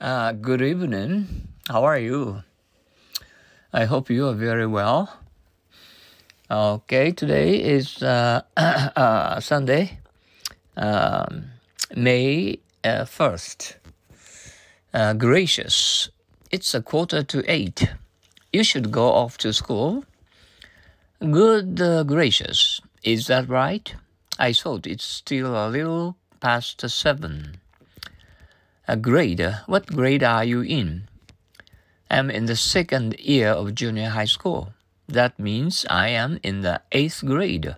Uh, good evening. How are you? I hope you are very well. Okay, today is uh, uh, Sunday, um, May uh, 1st. Uh, gracious. It's a quarter to eight. You should go off to school. Good uh, gracious. Is that right? I thought it's still a little past seven. A grade. What grade are you in? I'm in the second year of junior high school. That means I am in the eighth grade.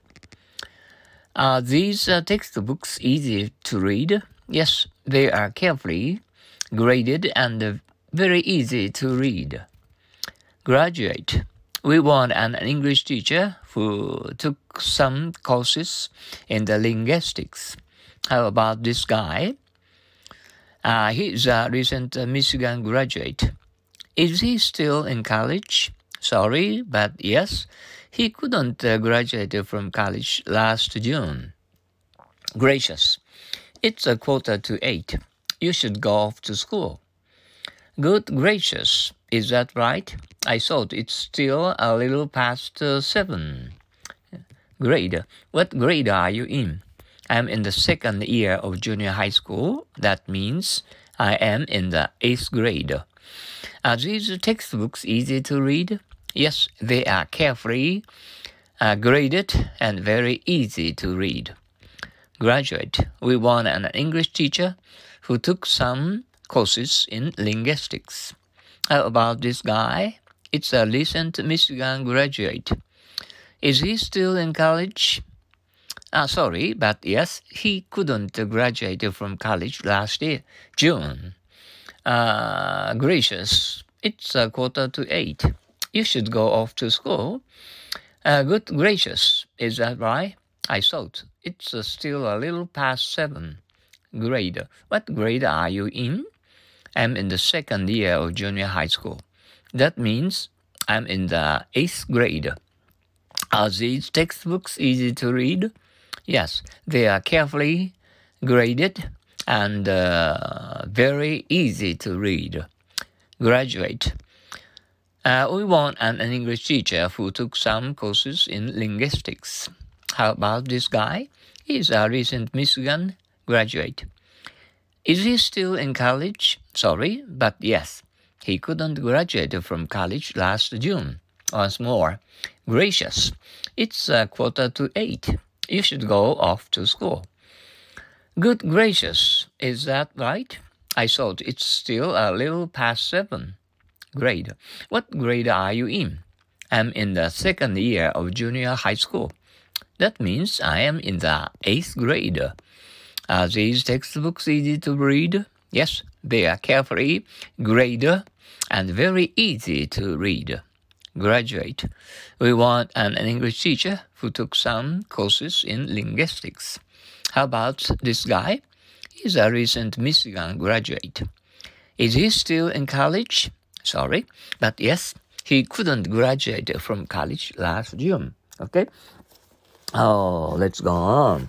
Are these uh, textbooks easy to read? Yes, they are carefully graded and very easy to read. Graduate. We want an English teacher who took some courses in the linguistics. How about this guy? Uh, he's a recent uh, Michigan graduate. Is he still in college? Sorry, but yes, he couldn't uh, graduate from college last June. Gracious. It's a quarter to eight. You should go off to school. Good gracious. Is that right? I thought it's still a little past uh, seven. Grade. What grade are you in? I'm in the second year of junior high school. That means I am in the eighth grade. Are these textbooks easy to read? Yes, they are carefully uh, graded and very easy to read. Graduate. We want an English teacher who took some courses in linguistics. How about this guy? It's a recent Michigan graduate. Is he still in college? Ah, sorry, but yes, he couldn't graduate from college last year, June. Uh, gracious, it's a quarter to eight. You should go off to school. Uh, good gracious, is that right? I thought it's uh, still a little past seven. Grade. What grade are you in? I'm in the second year of junior high school. That means I'm in the eighth grade. Are these textbooks easy to read? Yes, they are carefully graded and uh, very easy to read. Graduate. Uh, we want an, an English teacher who took some courses in linguistics. How about this guy? He's a recent Michigan graduate. Is he still in college? Sorry, but yes. He couldn't graduate from college last June. Once more, gracious. It's a quarter to eight. You should go off to school. Good gracious, is that right? I thought it's still a little past seven. Grade. What grade are you in? I'm in the second year of junior high school. That means I am in the eighth grade. Are these textbooks easy to read? Yes, they are carefully graded and very easy to read graduate. We want an English teacher who took some courses in linguistics. How about this guy? He's a recent Michigan graduate. Is he still in college? Sorry, but yes, he couldn't graduate from college last June. Okay? Oh, let's go on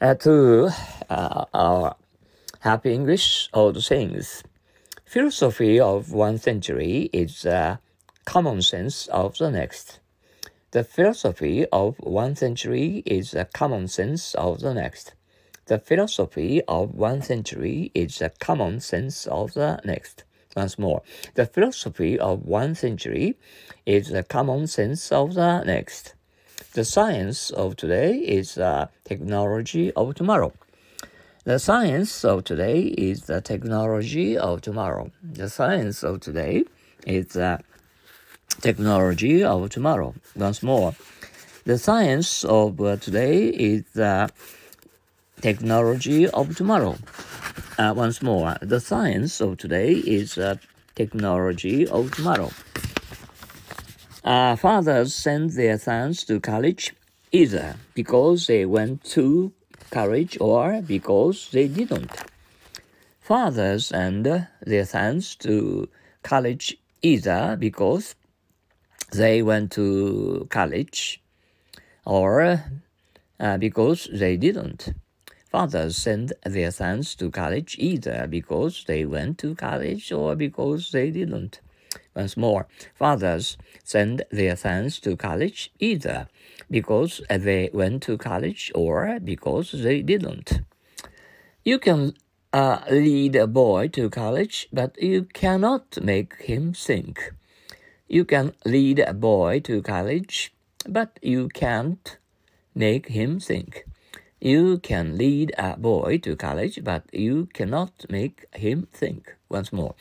uh, to uh, our happy English old sayings. Philosophy of one century is uh, common sense of the next. The philosophy of one century is the common sense of the next. The philosophy of one century is the common sense of the next. Once more, the philosophy of one century is the common sense of the next. The science of today is the technology of tomorrow. The science of today is the technology of tomorrow. The science of today is the technology of tomorrow. Once more, the science of uh, today is the technology of tomorrow. Uh, once more, the science of today is the technology of tomorrow. Uh, fathers send their sons to college either because they went to college or because they didn't. Fathers send their sons to college either because they went to college or uh, because they didn't. Fathers send their sons to college either because they went to college or because they didn't. Once more, fathers send their sons to college either because they went to college or because they didn't. You can uh, lead a boy to college, but you cannot make him think. You can lead a boy to college, but you can't make him think. You can lead a boy to college, but you cannot make him think. Once more.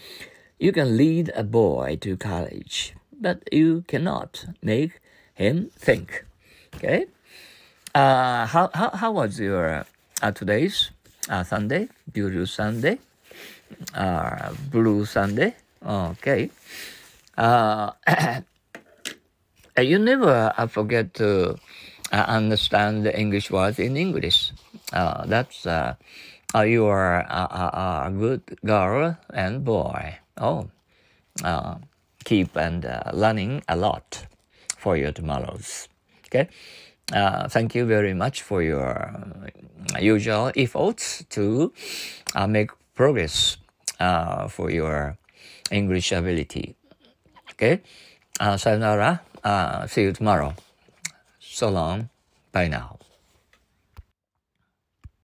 You can lead a boy to college, but you cannot make him think. Okay? Uh, how, how, how was your uh, today's uh, Sunday? Beautiful Sunday? Uh, blue Sunday? Okay. Uh, you never uh, forget to uh, understand the English words in English. Uh, that's uh, uh, you are a, a, good girl and boy. Oh, uh, keep and uh, learning a lot for your tomorrows. Okay. Thank you very much for your usual efforts to make progress for your English ability. Okay. Uh, sayonara. Uh, see you tomorrow. So long. Bye now.